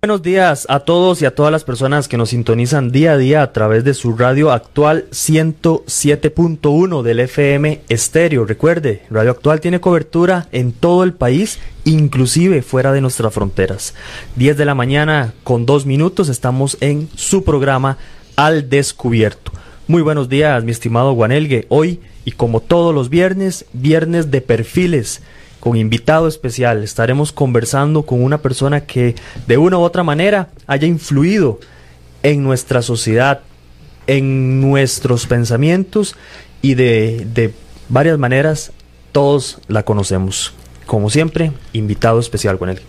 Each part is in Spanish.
Buenos días a todos y a todas las personas que nos sintonizan día a día a través de su radio actual 107.1 del FM estéreo. Recuerde, Radio Actual tiene cobertura en todo el país, inclusive fuera de nuestras fronteras. 10 de la mañana con dos minutos estamos en su programa Al Descubierto. Muy buenos días, mi estimado Guanelgue. Hoy, y como todos los viernes, viernes de perfiles con invitado especial. Estaremos conversando con una persona que de una u otra manera haya influido en nuestra sociedad, en nuestros pensamientos y de, de varias maneras todos la conocemos. Como siempre, invitado especial con él.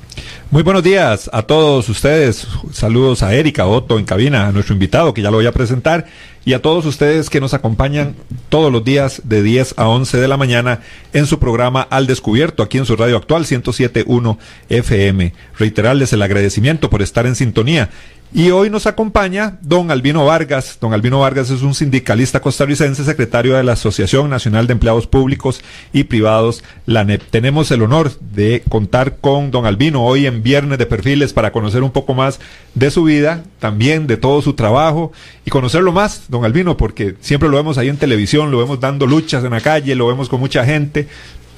Muy buenos días a todos ustedes. Saludos a Erika Otto en cabina, a nuestro invitado que ya lo voy a presentar y a todos ustedes que nos acompañan todos los días de 10 a 11 de la mañana en su programa Al Descubierto, aquí en su radio actual 107.1 FM. Reiterarles el agradecimiento por estar en sintonía y hoy nos acompaña don Albino Vargas. Don Albino Vargas es un sindicalista costarricense, secretario de la Asociación Nacional de Empleados Públicos y Privados, la NEP. Tenemos el honor de contar con don Albino hoy en Viernes de Perfiles para conocer un poco más de su vida, también de todo su trabajo y conocerlo más, don Albino, porque siempre lo vemos ahí en televisión, lo vemos dando luchas en la calle, lo vemos con mucha gente,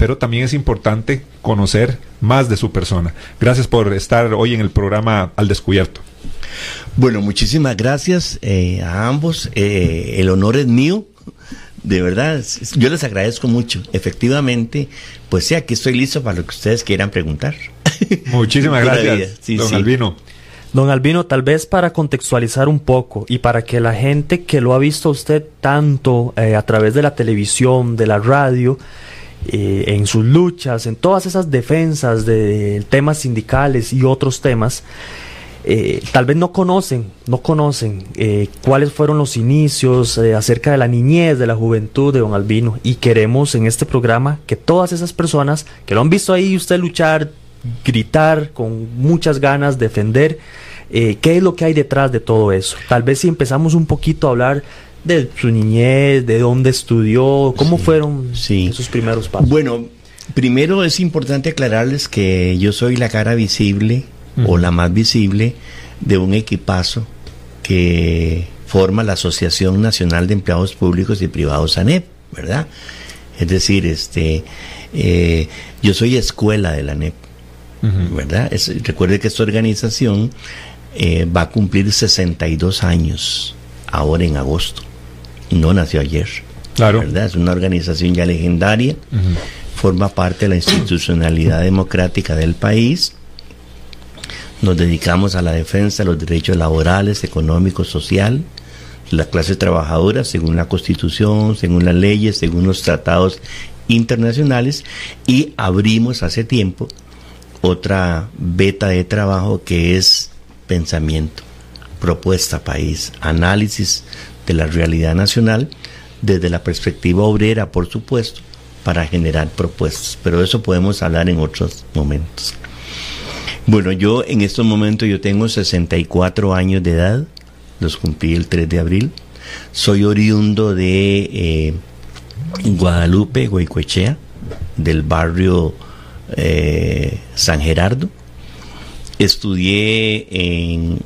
pero también es importante conocer más de su persona. Gracias por estar hoy en el programa Al Descubierto. Bueno, muchísimas gracias eh, a ambos. Eh, el honor es mío. De verdad, yo les agradezco mucho. Efectivamente, pues sí, aquí estoy listo para lo que ustedes quieran preguntar. Muchísimas gracias, don Albino. Don Albino, tal vez para contextualizar un poco y para que la gente que lo ha visto a usted tanto eh, a través de la televisión, de la radio, en sus luchas, en todas esas defensas de temas sindicales y otros temas, eh, tal vez no conocen, no conocen eh, cuáles fueron los inicios eh, acerca de la niñez, de la juventud de Don Albino. Y queremos en este programa que todas esas personas que lo han visto ahí usted luchar, gritar con muchas ganas, defender, qué es lo que hay detrás de todo eso. Tal vez si empezamos un poquito a hablar de su niñez, de dónde estudió, cómo fueron esos primeros pasos. Bueno, primero es importante aclararles que yo soy la cara visible o la más visible de un equipazo que forma la Asociación Nacional de Empleados Públicos y Privados ANEP, ¿verdad? Es decir, este, eh, yo soy escuela de la ANEP, ¿verdad? recuerde que esta organización eh, va a cumplir 62 años ahora en agosto. No nació ayer. Claro. ¿verdad? Es una organización ya legendaria, forma parte de la institucionalidad democrática del país nos dedicamos a la defensa de los derechos laborales, económicos, social, de la clase trabajadora, según la Constitución, según las leyes, según los tratados internacionales, y abrimos hace tiempo otra beta de trabajo que es pensamiento, propuesta país, análisis de la realidad nacional desde la perspectiva obrera, por supuesto, para generar propuestas. Pero eso podemos hablar en otros momentos. Bueno, yo en estos momentos yo tengo 64 años de edad, los cumplí el 3 de abril. Soy oriundo de eh, Guadalupe, Guaycoechea, del barrio eh, San Gerardo. Estudié en,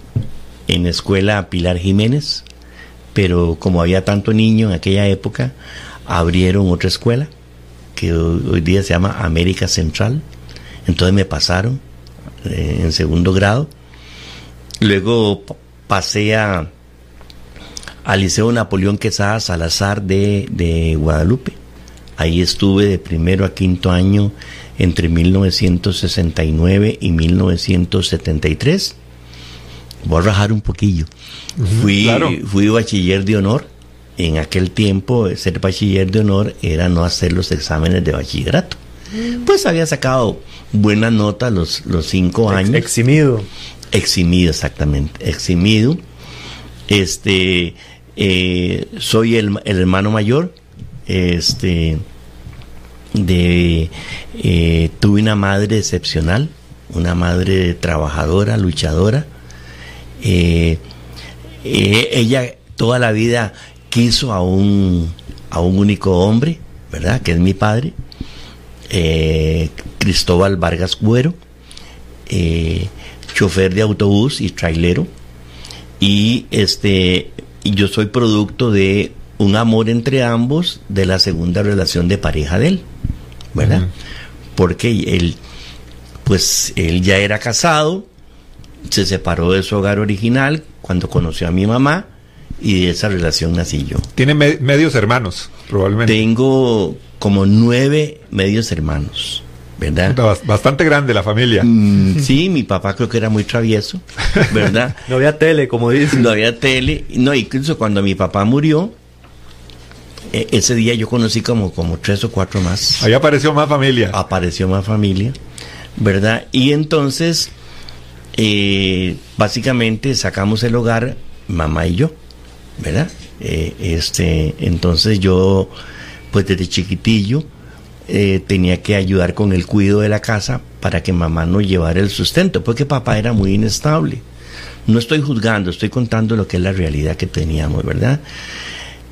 en la escuela Pilar Jiménez, pero como había tanto niño en aquella época, abrieron otra escuela que hoy día se llama América Central. Entonces me pasaron eh, en segundo grado. Luego pasé a, al Liceo Napoleón Quesada Salazar de, de Guadalupe. Ahí estuve de primero a quinto año entre 1969 y 1973. Voy a rajar un poquillo. fui, fui bachiller de honor. En aquel tiempo, ser bachiller de honor era no hacer los exámenes de bachillerato. Pues había sacado buena nota los, los cinco años. eximido. Eximido, exactamente. Eximido. Este, eh, soy el, hermano mayor. Este, de eh, tuve una madre excepcional, una madre trabajadora, luchadora. Eh, eh, ella toda la vida quiso a un, a un único hombre, ¿verdad? Que es mi padre, Cristóbal Vargas Cuero, chofer de autobús y trailero. Y este, yo soy producto de un amor entre ambos de la segunda relación de pareja de él, ¿verdad? Porque él, pues él ya era casado, se separó de su hogar original cuando conoció a mi mamá y de esa relación nací yo. Tiene medios hermanos, probablemente. Tengo como nueve medios hermanos. ¿verdad? Bastante grande la familia. Mm, sí, mi papá creo que era muy travieso, ¿verdad? no había tele, como dicen. No había tele. No, incluso cuando mi papá murió, e, ese día yo conocí como, como tres o cuatro más. Ahí apareció más familia. Apareció más familia, ¿verdad? Y entonces, eh, básicamente sacamos el hogar, mamá y yo, ¿verdad? Eh, este, entonces yo, pues desde chiquitillo, eh, tenía que ayudar con el cuidado de la casa para que mamá no llevara el sustento, porque papá era muy inestable. No estoy juzgando, estoy contando lo que es la realidad que teníamos, ¿verdad?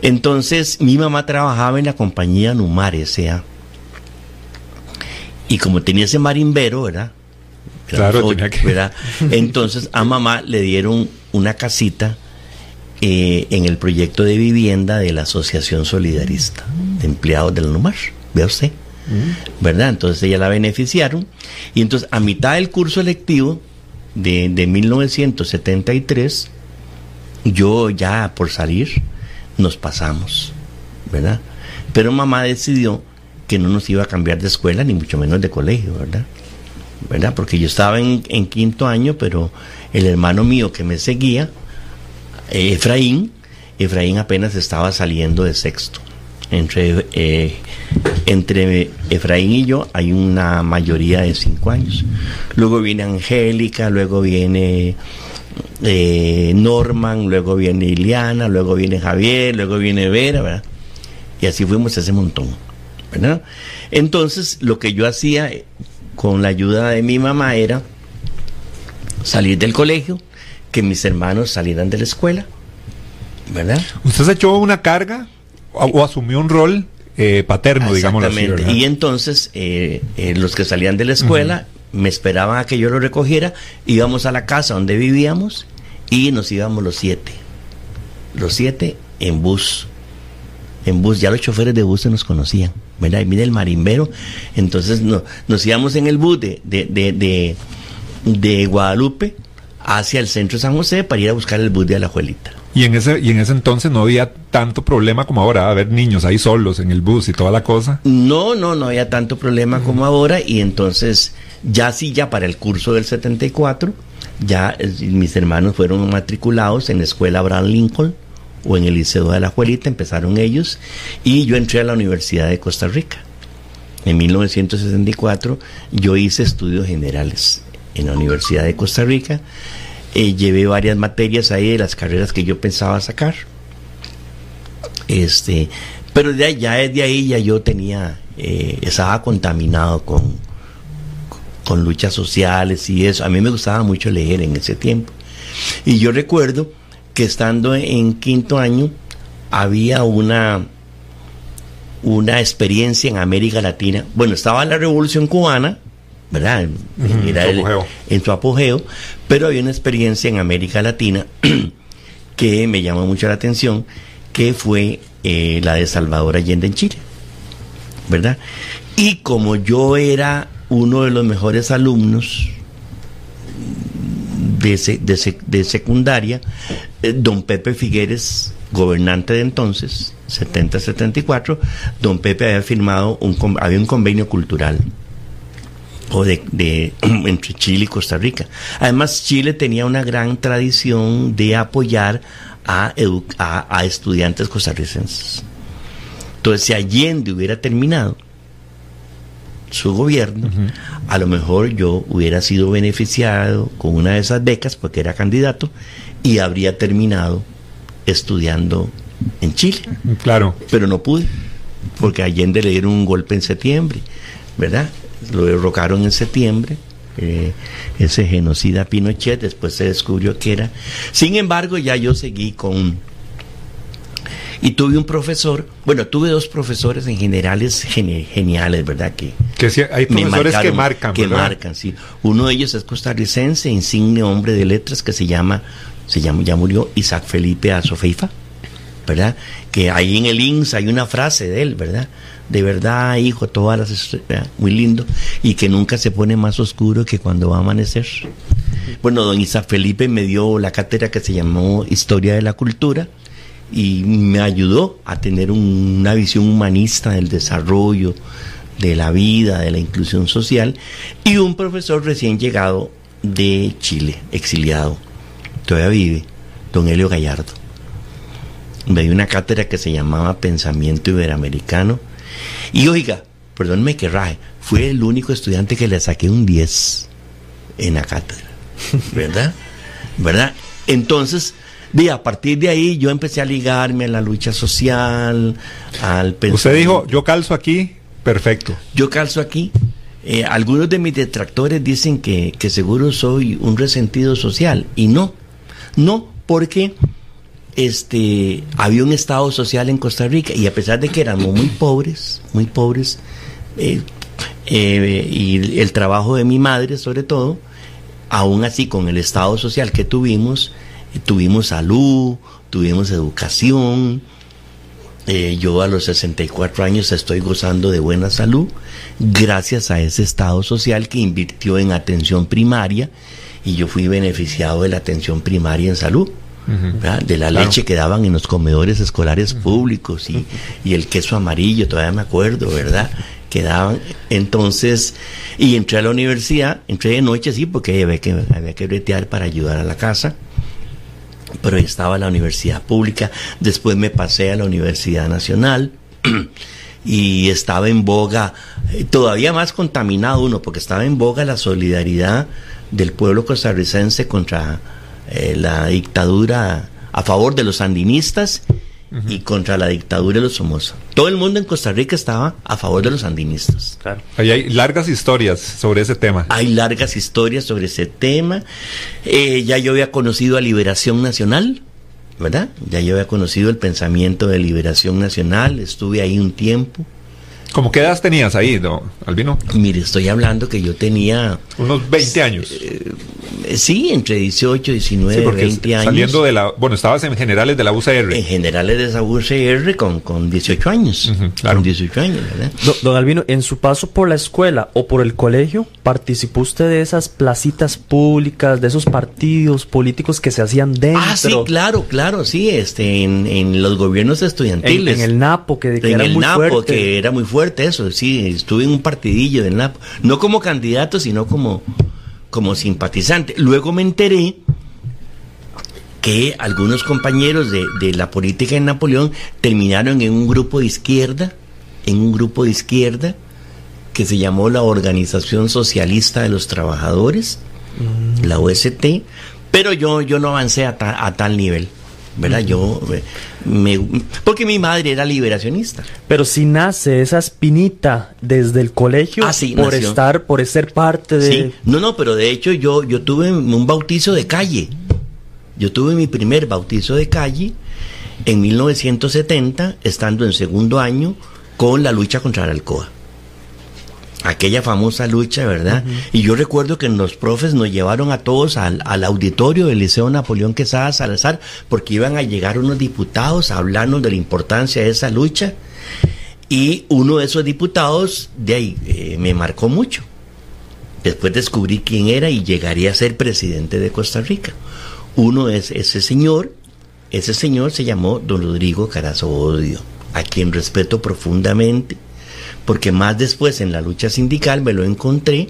Entonces, mi mamá trabajaba en la compañía Numar S.A. Y como tenía ese marimbero, ¿verdad? Claro, ¿verdad? Entonces a mamá le dieron una casita eh, en el proyecto de vivienda de la Asociación Solidarista de Empleados del Numar. Vea usted. ¿verdad? Entonces ella la beneficiaron. Y entonces a mitad del curso electivo de, de 1973, yo ya por salir, nos pasamos, ¿verdad? Pero mamá decidió que no nos iba a cambiar de escuela, ni mucho menos de colegio, ¿verdad? ¿Verdad? Porque yo estaba en, quinto año, pero el hermano mío que me seguía, Efraín, Efraín apenas estaba saliendo de sexto entre, eh, entre Efraín y yo hay una mayoría de cinco años. Luego viene Angélica, luego viene eh, Norman, luego viene Iliana, luego viene Javier, luego viene Vera, ¿verdad? Y así fuimos ese montón, ¿verdad? Entonces, lo que yo hacía eh, con la ayuda de mi mamá era salir del colegio, que mis hermanos salieran de la escuela, ¿verdad? ¿Usted se echó una carga o asumió un rol eh, paterno, digamos así. Y entonces eh, eh, los que salían de la escuela me esperaban a que yo lo recogiera, íbamos a la casa donde vivíamos y nos íbamos los siete. Los siete en bus. En bus, ya los choferes de bus se nos conocían. ¿Verdad? Y mire el marimbero. Entonces no, nos íbamos en el bus de, de, de, de Guadalupe hacia el centro de San José para ir a buscar el bus de la abuelita. Y en ese y en ese entonces no había tanto problema como ahora, haber niños ahí solos en el bus y toda la cosa. No, no, no había tanto problema como ahora y entonces ya sí ya para el curso del 74 ya mis hermanos fueron matriculados en la escuela Abraham Lincoln o en el Liceo de la Juelita, empezaron ellos y yo entré a la Universidad de Costa Rica. En 1964 yo hice estudios generales en la Universidad de Costa Rica eh, llevé varias materias ahí de las carreras que yo pensaba sacar. Este, pero ya desde ahí ya yo tenía, eh, estaba contaminado con, con luchas sociales y eso. A mí me gustaba mucho leer en ese tiempo. Y yo recuerdo que estando en quinto año había una una experiencia en América Latina. Bueno, estaba la Revolución Cubana, ¿verdad? en su apogeo, pero había una experiencia en América Latina que me llamó mucho la atención, que fue eh, la de Salvador Allende en Chile, ¿verdad? Y como yo era uno de los mejores alumnos de, secundaria, eh, don Pepe Figueres, gobernante de entonces, 70-74, don Pepe había firmado un, había un convenio cultural o de, entre Chile y Costa Rica. Además, Chile tenía una gran tradición de apoyar a, a, estudiantes costarricenses. Entonces, si Allende hubiera terminado su gobierno, a lo mejor yo hubiera sido beneficiado con una de esas becas porque era candidato y habría terminado estudiando en Chile. Claro. Pero no pude. porque a Allende le dieron un golpe en septiembre, ¿verdad? Lo derrocaron en septiembre. eh, ese genocida Pinochet, después se descubrió que era. Sin embargo, ya yo seguí con y tuve un profesor, bueno, tuve dos profesores en generales geni- geniales, ¿verdad? Que, Que hay profesores que marcan, que ¿verdad? marcan, sí. Uno de ellos es costarricense, insigne hombre de letras que se llama, se llama, ya murió Isaac Felipe Azofeifa, ¿verdad? Que ahí en el INS hay una frase de él, ¿verdad? De verdad, hijo, todas las muy lindo y que nunca se pone más oscuro que cuando va a amanecer. Bueno, don Isaac Felipe me dio la cátedra que se llamó Historia de la Cultura y me ayudó a tener un- una visión humanista del desarrollo, de la vida, de la inclusión social, y un profesor recién llegado de Chile, exiliado, todavía vive, don Helio Gallardo. Me dio una cátedra que se llamaba Pensamiento Iberoamericano, y oiga, perdónme que raje, fue el único estudiante que le saqué un 10 en la cátedra, ¿verdad? ¿Verdad? Entonces, de, a partir de ahí yo empecé a ligarme a la lucha social, al Usted pensamiento. dijo, yo calzo aquí, perfecto. Yo calzo aquí. Eh, algunos de mis detractores dicen que, que seguro soy un resentido social. Y no. No, porque este había un estado social en Costa Rica. Y a pesar de que éramos muy pobres, muy pobres, eh, eh, y el trabajo de mi madre sobre todo, aún así con el estado social que tuvimos, tuvimos salud, tuvimos educación, eh, yo a los 64 años estoy gozando de buena salud gracias a ese Estado social que invirtió en atención primaria y yo fui beneficiado de la atención primaria en salud. ¿verdad? De la Claro. leche que daban en los comedores escolares públicos y, y el queso amarillo, todavía me acuerdo, ¿verdad? Que daban. Entonces, y entré a la universidad, entré de noche, sí, porque había que, había que bretear para ayudar a la casa pero estaba la universidad pública, después me pasé a la Universidad Nacional y estaba en boga, eh, todavía más contaminado uno, porque estaba en boga la solidaridad del pueblo costarricense contra eh, la dictadura, a favor de los sandinistas y contra la dictadura de los Somoza. Todo el mundo en Costa Rica estaba a favor de los sandinistas. Claro. Ahí hay largas historias sobre ese tema. Hay largas historias sobre ese tema. Eh, ya yo había conocido a Liberación Nacional, ¿verdad? Ya yo había conocido el pensamiento de Liberación Nacional, estuve ahí un tiempo. ¿Cómo qué edad tenías ahí, don Albino? Mire, estoy hablando que yo tenía, Unos 20 años. eh, sí, entre 18, 19, Sí, porque 20 años. saliendo de la... Bueno, estabas en generales de la UCR. En generales de esa UCR con, con 18 años. Ujú, claro. Con 18 años, ¿verdad? Do- don Albino, en su paso por la escuela o por el colegio, ¿participó usted de esas placitas públicas, de esos partidos políticos que se hacían dentro? Ah, sí, claro, claro, sí, este, en, en los gobiernos en, estudiantiles. en el Napo, que, que en era el muy Napo, fuerte. que era muy fuerte eso, sí, estuve en un partidillo del Napo, no como candidato, sino como, como simpatizante. Luego me enteré que algunos compañeros de, de la política en Napoleón terminaron en un grupo de izquierda, en un grupo de izquierda que se llamó la Organización Socialista de los Trabajadores, la OST, pero yo, yo no avancé a, ta- a tal nivel. ¿Verdad? Yo eh, me, porque mi madre era liberacionista. Pero si nace esa espinita desde el colegio Ah, sí, por nació. estar, por ser parte de... Sí, no, no, pero de hecho yo, yo tuve un bautizo de calle. Yo tuve mi primer bautizo de calle en 1970, estando en segundo año, con la lucha contra la alcoba. Aquella famosa lucha, ¿verdad? Y yo recuerdo que los profes nos llevaron a todos al, al auditorio del Liceo Napoleón Quesada Salazar, porque iban a llegar unos diputados a hablarnos de la importancia de esa lucha. Y uno de esos diputados, de ahí, eh, me marcó mucho. Después descubrí quién era y llegaría a ser presidente de Costa Rica. Uno es ese señor, ese señor se llamó don Rodrigo Carazo Odio, a quien respeto profundamente, porque más después en la lucha sindical me lo encontré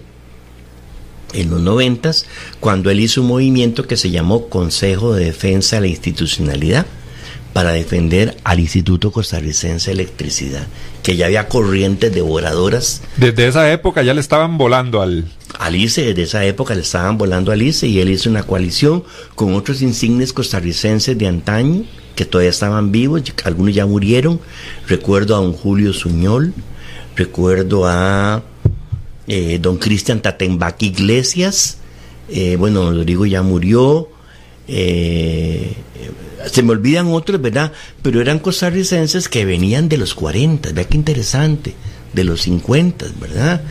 en los noventas, cuando él hizo un movimiento que se llamó Consejo de Defensa de la Institucionalidad para defender al Instituto Costarricense de Electricidad, que ya había corrientes devoradoras Desde esa época ya le estaban volando al... Alice, desde esa época le estaban volando a Alice y él hizo una coalición con otros insignes costarricenses de antaño, que todavía estaban vivos, algunos ya murieron. Recuerdo a don Julio Suñol, recuerdo a eh, don Cristian Tatembac Iglesias, eh, bueno, Rodrigo ya murió, eh, se me olvidan otros, ¿verdad? Pero eran costarricenses que venían de los 40, vea qué interesante, de los 50, ¿verdad?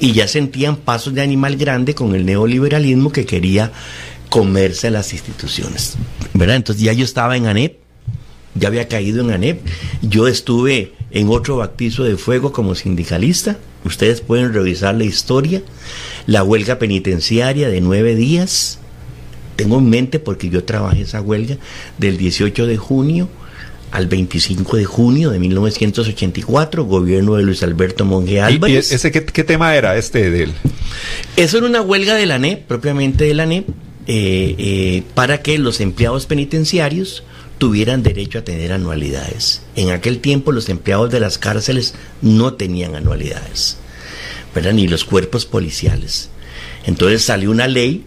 Y ya sentían pasos de animal grande con el neoliberalismo que quería comerse a las instituciones, ¿verdad? Entonces ya yo estaba en ANEP, ya había caído en ANEP, yo estuve en otro bautizo de fuego como sindicalista, ustedes pueden revisar la historia, la huelga penitenciaria de nueve días, tengo en mente porque yo trabajé esa huelga del 18 de junio al 25 de junio de 1984, gobierno de Luis Alberto Monge Álvarez. ¿Y ese qué, tema era este de él? Eso era una huelga de la NEP, propiamente de la NEP, eh, eh, para que los empleados penitenciarios tuvieran derecho a tener anualidades. En aquel tiempo los empleados de las cárceles no tenían anualidades, ¿verdad? ni los cuerpos policiales. Entonces salió una ley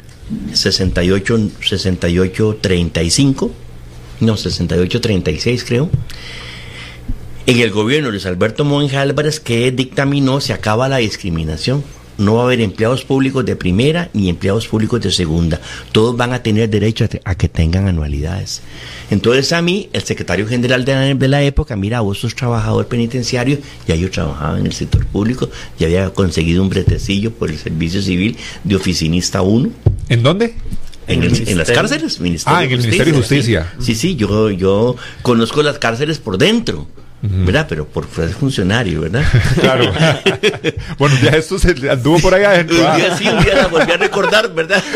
68, 68 35, no, 68 36 creo, en el gobierno de Luis Alberto Monge Álvarez que dictaminó se acaba la discriminación. No va a haber empleados públicos de primera ni empleados públicos de segunda. Todos van a tener derecho a, que tengan anualidades. Entonces a mí, el secretario general de la, de la época, mira, vos sos trabajador penitenciario, ya yo trabajaba en el sector público, ya había conseguido un bretecillo por el servicio civil de oficinista 1 ¿En dónde? En, las cárceles, Ah, en el Ministerio de Justicia. Sí, sí, yo, yo conozco las cárceles por dentro. ¿Verdad? Pero por funcionario, ¿verdad? Claro. bueno, ya esto se anduvo por allá adentro. Un día sí, un día la volví a recordar, ¿verdad?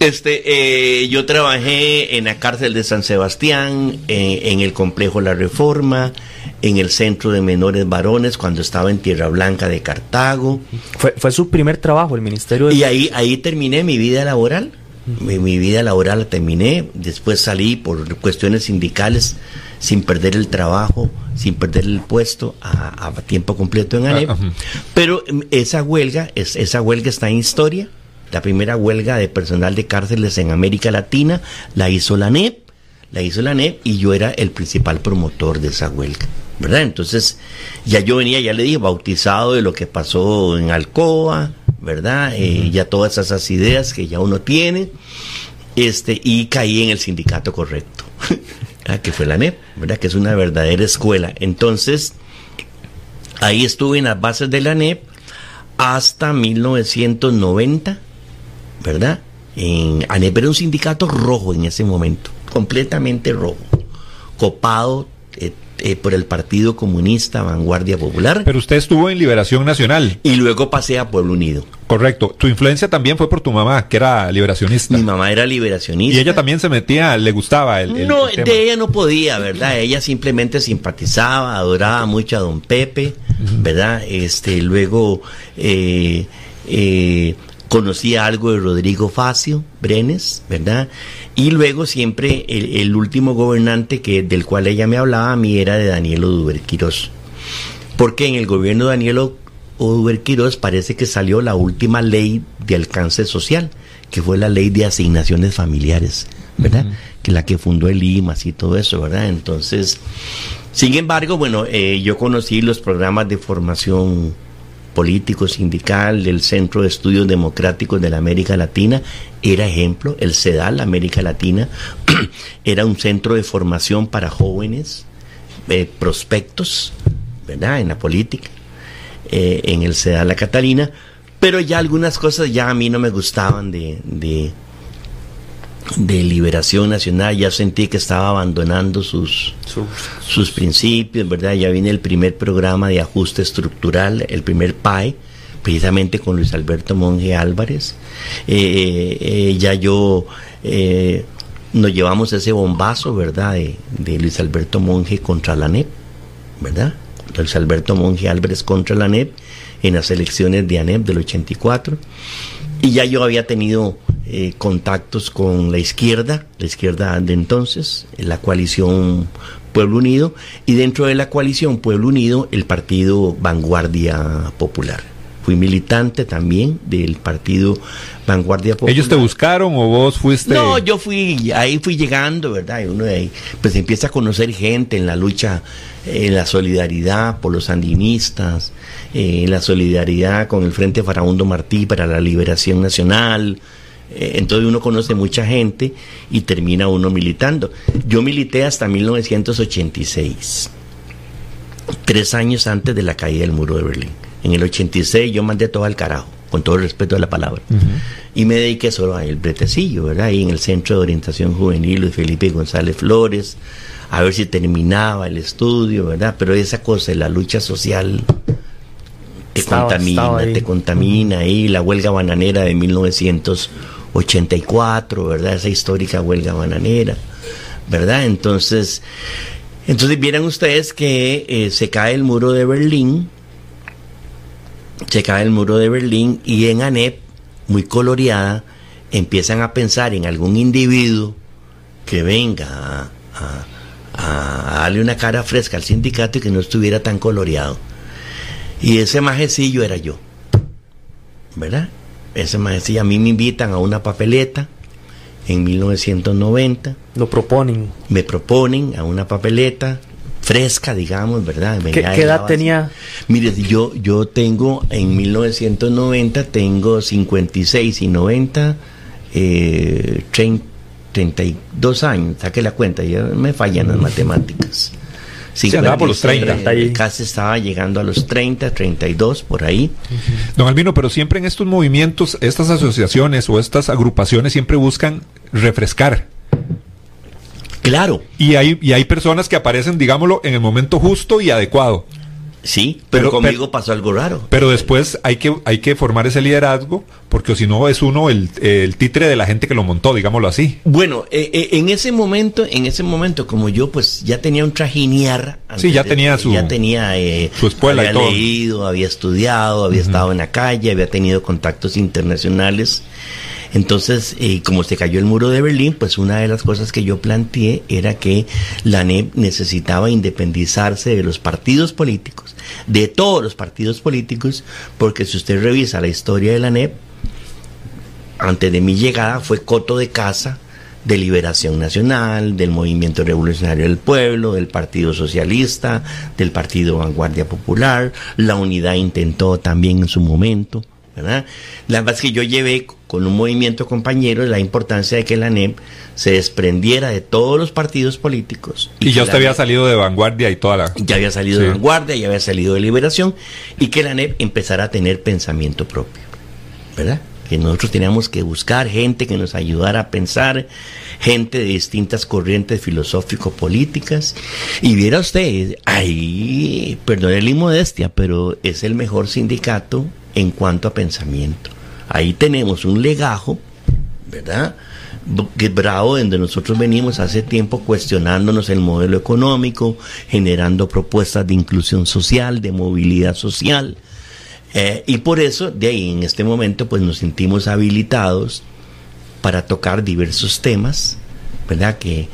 Este, eh, yo trabajé en la cárcel de San Sebastián, en el complejo La Reforma, en el centro de menores varones cuando estaba en Tierra Blanca de Cartago. Fue, fue su primer trabajo, el Ministerio de... Y ahí, ahí terminé mi vida laboral. Mi, vida laboral la terminé, después salí por cuestiones sindicales sin perder el trabajo, sin perder el puesto a, tiempo completo en ANEP. Pero em, esa huelga, es, esa huelga está en historia. La primera huelga de personal de cárceles en América Latina la hizo la ANEP, la hizo la ANEP y yo era el principal promotor de esa huelga. ¿verdad? Entonces, ya yo venía, ya le dije, bautizado de lo que pasó en Alcoa, ¿verdad? Eh, ya todas esas ideas que ya uno tiene, este, y caí en el sindicato correcto, ah, que fue la NEP, ¿verdad? Que es una verdadera escuela. Entonces, ahí estuve en las bases de la NEP hasta 1990, ¿verdad? En, ANEP era un sindicato rojo en ese momento, completamente rojo, copado eh, eh, por el Partido Comunista Vanguardia Popular. Pero usted estuvo en Liberación Nacional. Y luego pasé a Pueblo Unido. Correcto. Tu influencia también fue por tu mamá, que era liberacionista. Mi mamá era liberacionista. Y ella también se metía, le gustaba el. no, de ella no podía, ¿verdad? Ella simplemente simpatizaba, adoraba mucho a don Pepe, ¿verdad? Este, luego eh, eh, conocía algo de Rodrigo Facio Brenes, ¿verdad? Y luego siempre el, último gobernante que, del cual ella me hablaba a mí era de Daniel Oduber Quirós. Porque en el gobierno de Daniel Oduber Quirós parece que salió la última ley de alcance social, que fue la ley de asignaciones familiares, ¿verdad? Que la que fundó el IMAS y todo eso, ¿verdad? Entonces, sin embargo, bueno, eh, yo conocí los programas de formación político sindical del Centro de Estudios Democráticos de la América Latina era ejemplo, el CEDAL América Latina era un centro de formación para jóvenes eh, prospectos, ¿verdad? En la política, eh, en el CEDAL La Catalina, pero ya algunas cosas ya a mí no me gustaban de, de liberación nacional, ya sentí que estaba abandonando sus, sus, principios, ¿verdad? Ya viene el primer programa de ajuste estructural, el primer PAE, precisamente con Luis Alberto Monge Álvarez. Eh, eh, eh, ya yo nos llevamos ese bombazo, ¿verdad? De, de, Luis Alberto Monge contra la NEP, ¿verdad? Luis Alberto Monge Álvarez contra la NEP en las elecciones de ANEP del 84. Y ya yo había tenido eh, contactos con la izquierda, la izquierda de entonces, la coalición Pueblo Unido, y dentro de la coalición Pueblo Unido el partido Vanguardia Popular, fui militante también del partido Vanguardia Popular. ¿Ellos te buscaron o vos fuiste? No, yo fui, ahí fui llegando, ¿verdad? Y uno de ahí, pues empieza a conocer gente en la lucha, en la solidaridad por los sandinistas, en la solidaridad con el Frente Farabundo Martí para la Liberación Nacional. Eh, entonces uno conoce mucha gente y termina uno militando. Yo milité hasta 1986, tres años antes de la caída del muro de Berlín. En el 86 yo mandé todo al carajo, con todo el respeto de la palabra. Y me dediqué solo a el bretecillo, ¿verdad? Ahí en el Centro de Orientación Juvenil de Felipe González Flores, a ver si terminaba el estudio, ¿verdad? Pero esa cosa, la lucha social te contamina, te contamina ahí, la huelga bananera de 1984, ¿verdad? Esa histórica huelga bananera, ¿verdad? Entonces, entonces vieran ustedes que eh, se cae el muro de Berlín, se cae el muro de Berlín y en ANEP, muy coloreada, empiezan a pensar en algún individuo que venga a, darle una cara fresca al sindicato y que no estuviera tan coloreado. Y ese majecillo era yo, ¿verdad? Ese majecillo, a mí me invitan a una papeleta en 1990. Lo proponen. Me proponen a una papeleta fresca, digamos, ¿verdad? ¿Qué, edad tenía? Mire, yo, yo tengo, en 1990, tengo 56 y 90, eh, 32 años, saque la cuenta, ya me fallan las matemáticas. Sí, por los 30. Casi estaba llegando a los 30, 32, por ahí. Don Albino, pero siempre en estos movimientos, estas asociaciones o estas agrupaciones siempre buscan refrescar Claro. Y hay, y hay personas que aparecen, digámoslo, en el momento justo y adecuado. Sí, pero, conmigo pasó algo raro. Pero después hay que, hay que formar ese liderazgo, porque si no es uno el, el, títere de la gente que lo montó, digámoslo así. Bueno, eh, eh, en ese momento, en ese momento, como yo pues ya tenía un trajinear. Sí, ya tenía su, ya tenía, eh, su escuela había y todo. leído, había estudiado, había estado en la calle, había tenido contactos internacionales. Entonces, eh, como se cayó el muro de Berlín, pues una de las cosas que yo planteé era que la NEP necesitaba independizarse de los partidos políticos, de todos los partidos políticos, porque si usted revisa la historia de la NEP, antes de mi llegada fue coto de casa de Liberación Nacional, del Movimiento Revolucionario del Pueblo, del Partido Socialista, del Partido Vanguardia Popular, la unidad intentó también en su momento. ¿Verdad? La verdad es que yo llevé con un movimiento compañero la importancia de que la NEP se desprendiera de todos los partidos políticos. Y, ya usted había salido de vanguardia y toda la... Ya había salido de vanguardia, ya había salido de liberación, y que la NEP empezara a tener pensamiento propio, ¿verdad? Que nosotros teníamos que buscar gente que nos ayudara a pensar, gente de distintas corrientes filosófico-políticas. Y viera usted, ahí, perdone la inmodestia, pero es el mejor sindicato en cuanto a pensamiento. Ahí tenemos un legajo, ¿verdad? Que bravo, donde nosotros venimos hace tiempo cuestionándonos el modelo económico, generando propuestas de inclusión social, de movilidad social. Eh, y por eso, de ahí en este momento, pues nos sentimos habilitados para tocar diversos temas, ¿verdad? Que,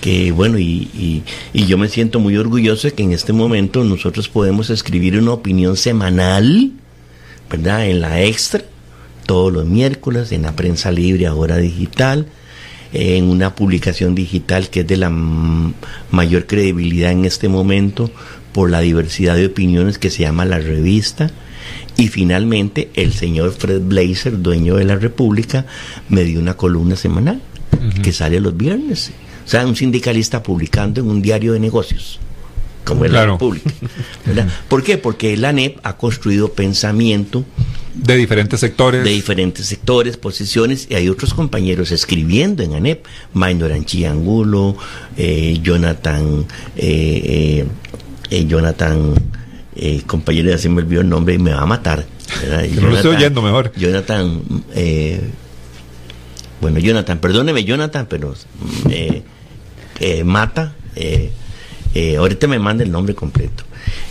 que bueno, y, y, yo me siento muy orgulloso de que en este momento nosotros podemos escribir una opinión semanal ¿verdad? En la extra, todos los miércoles, en la prensa libre, ahora digital, en una publicación digital que es de la mayor credibilidad en este momento por la diversidad de opiniones que se llama La Revista. Y finalmente el señor Fred Blazer, dueño de la República, me dio una columna semanal que sale los viernes. O sea, un sindicalista publicando en un diario de negocios como es la República. ¿Por qué? Porque la ANEP ha construido pensamiento de diferentes sectores. De diferentes sectores, posiciones, y hay otros compañeros escribiendo en ANEP, Maynor Angulo, eh, Jonathan, eh, eh, Jonathan, compañero, ya se me olvidó el nombre y me va a matar. no lo estoy oyendo mejor. Jonathan, bueno, Jonathan, perdóneme Jonathan, pero Mata, eh, ahorita me manda el nombre completo.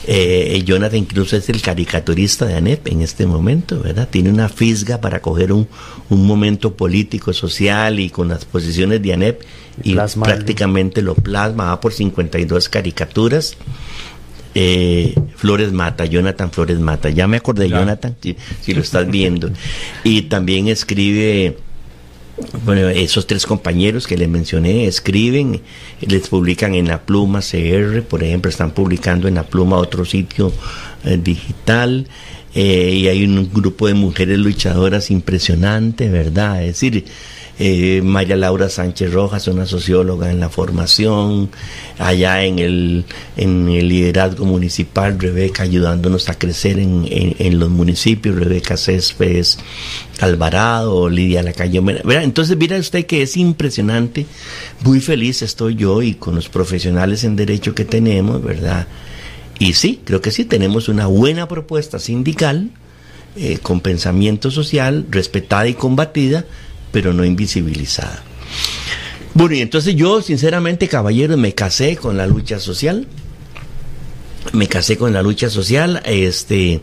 Eh, Jonathan incluso es el caricaturista de ANEP en este momento, ¿verdad? Tiene una fisga para coger un, un momento político, social y con las posiciones de ANEP y prácticamente lo plasma, va por 52 caricaturas. eh, Flores Mata, Jonathan Flores Mata. Ya me acordé Jonathan, si, lo estás viendo. Y también escribe, bueno, esos tres compañeros que les mencioné escriben, les publican en la pluma CR, por ejemplo, están publicando en la pluma otro sitio eh, digital. Eh, y hay un grupo de mujeres luchadoras impresionante, ¿verdad? Es decir, eh, María Laura Sánchez Rojas, una socióloga en la formación, allá en el, en el liderazgo municipal, Rebeca ayudándonos a crecer en, en, los municipios, Rebeca Céspedes Alvarado, Lidia Lacayo. Entonces, mira usted que es impresionante, muy feliz estoy yo y con los profesionales en derecho que tenemos, ¿verdad? Y sí, creo que sí, tenemos una buena propuesta sindical, eh, con pensamiento social, respetada y combatida, pero no invisibilizada. Bueno, y entonces yo, sinceramente, caballero, me casé con la lucha social. Me casé con la lucha social. Este,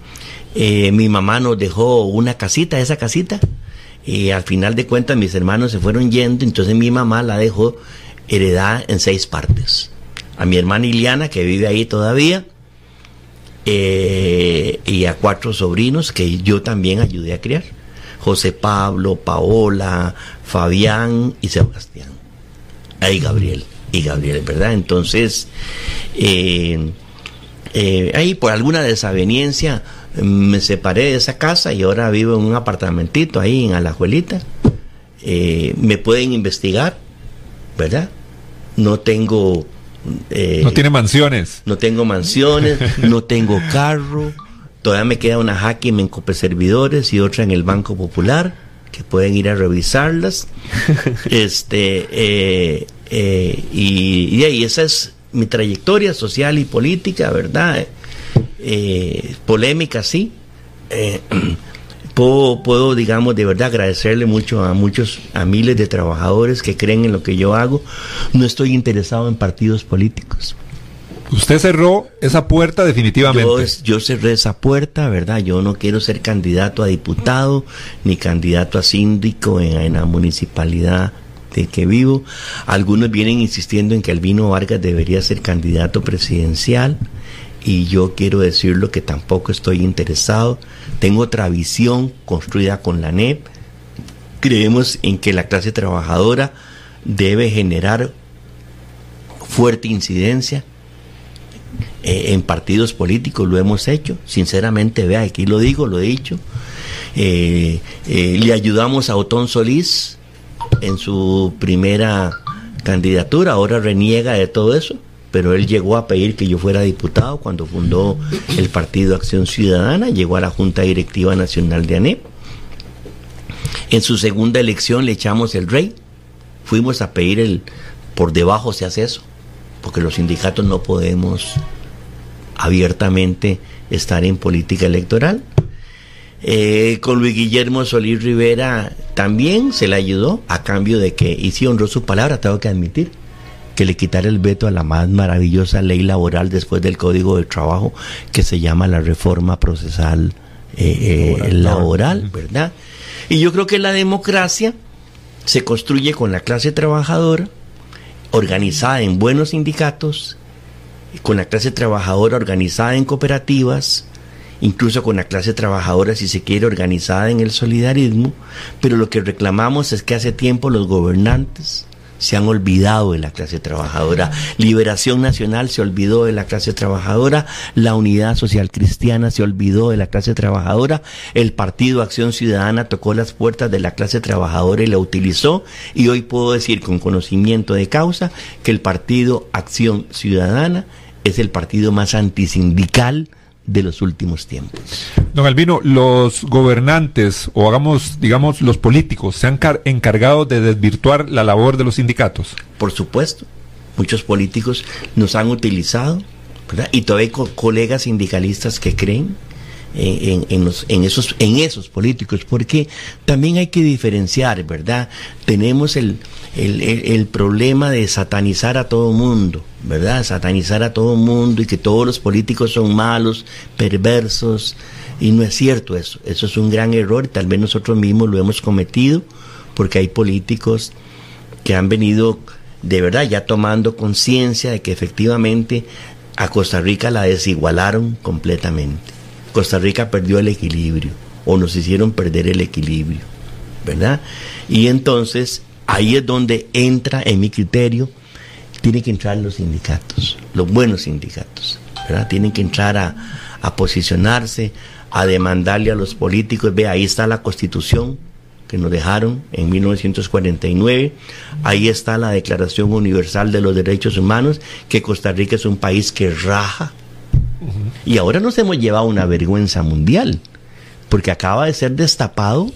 eh, mi mamá nos dejó una casita, esa casita. Y al final de cuentas mis hermanos se fueron yendo, entonces mi mamá la dejó heredada en seis partes. A mi hermana Iliana, que vive ahí todavía, eh, y a cuatro sobrinos que yo también ayudé a criar. José Pablo, Paola, Fabián y Sebastián. Ahí Gabriel, y Gabriel, ¿verdad? Entonces, eh, eh, ahí por alguna desaveniencia mm, me separé de esa casa y ahora vivo en un apartamentito ahí en Alajuelita. Me pueden investigar, ¿verdad? No tengo... no tiene mansiones. No tengo mansiones, no tengo carro, Todavía me queda una Hacking en Cope Servidores y otra en el Banco Popular, que pueden ir a revisarlas. este eh, eh, y, y, esa es mi trayectoria social y política, ¿verdad? Eh, polémica, sí. Puedo, puedo, digamos, de verdad agradecerle mucho a muchos, a miles de trabajadores que creen en lo que yo hago. No estoy interesado en partidos políticos. Usted cerró esa puerta definitivamente. Yo, cerré esa puerta, ¿verdad? Yo no quiero ser candidato a diputado ni candidato a síndico en, la municipalidad de que vivo. Algunos vienen insistiendo en que Albino Vargas debería ser candidato presidencial y yo quiero decirlo que tampoco estoy interesado. Tengo otra visión construida con la NEP. Creemos en que la clase trabajadora debe generar fuerte incidencia eh, en partidos políticos lo hemos hecho, sinceramente, vea, aquí lo digo, lo he dicho. Eh, eh, le ayudamos a Otón Solís en su primera candidatura, ahora reniega de todo eso, pero él llegó a pedir que yo fuera diputado cuando fundó el Partido Acción Ciudadana, llegó a la Junta Directiva Nacional de ANEP. En su segunda elección le echamos el rey, fuimos a pedir el, por debajo se hace eso, porque los sindicatos no podemos abiertamente estar en política electoral. Eh, con Luis Guillermo Solís Rivera también se le ayudó a cambio de que, y sí honró su palabra, tengo que admitir, que le quitara el veto a la más maravillosa ley laboral después del Código de Trabajo que se llama la reforma procesal eh, eh, laboral, ¿verdad? Y yo creo que la democracia se construye con la clase trabajadora, organizada en buenos sindicatos, con la clase trabajadora organizada en cooperativas, incluso con la clase trabajadora, si se quiere, organizada en el solidarismo, pero lo que reclamamos es que hace tiempo los gobernantes se han olvidado de la clase trabajadora. Liberación Nacional se olvidó de la clase trabajadora, la Unidad Social Cristiana se olvidó de la clase trabajadora, el Partido Acción Ciudadana tocó las puertas de la clase trabajadora y la utilizó, y hoy puedo decir con conocimiento de causa que el Partido Acción Ciudadana es el partido más antisindical de los últimos tiempos. Don Albino, los gobernantes o hagamos, digamos, los políticos se han encargado de desvirtuar la labor de los sindicatos. Por supuesto, muchos políticos nos han utilizado, ¿verdad? Y todavía hay colegas sindicalistas que creen en, en, los, en, esos, en esos políticos, porque también hay que diferenciar, ¿verdad? Tenemos el, el, el, problema de satanizar a todo mundo, ¿verdad? Satanizar a todo mundo y que todos los políticos son malos, perversos, y no es cierto eso. Eso es un gran error y tal vez nosotros mismos lo hemos cometido, porque hay políticos que han venido de verdad ya tomando conciencia de que efectivamente a Costa Rica la desigualaron completamente. Costa Rica perdió el equilibrio o nos hicieron perder el equilibrio, ¿verdad? Y entonces ahí es donde entra, en mi criterio, tienen que entrar los sindicatos, los buenos sindicatos, ¿verdad? Tienen que entrar a, a posicionarse, a demandarle a los políticos, ve, ahí está la constitución que nos dejaron en 1949, ahí está la Declaración Universal de los Derechos Humanos, que Costa Rica es un país que raja, y ahora nos hemos llevado una vergüenza mundial, porque acaba de ser destapado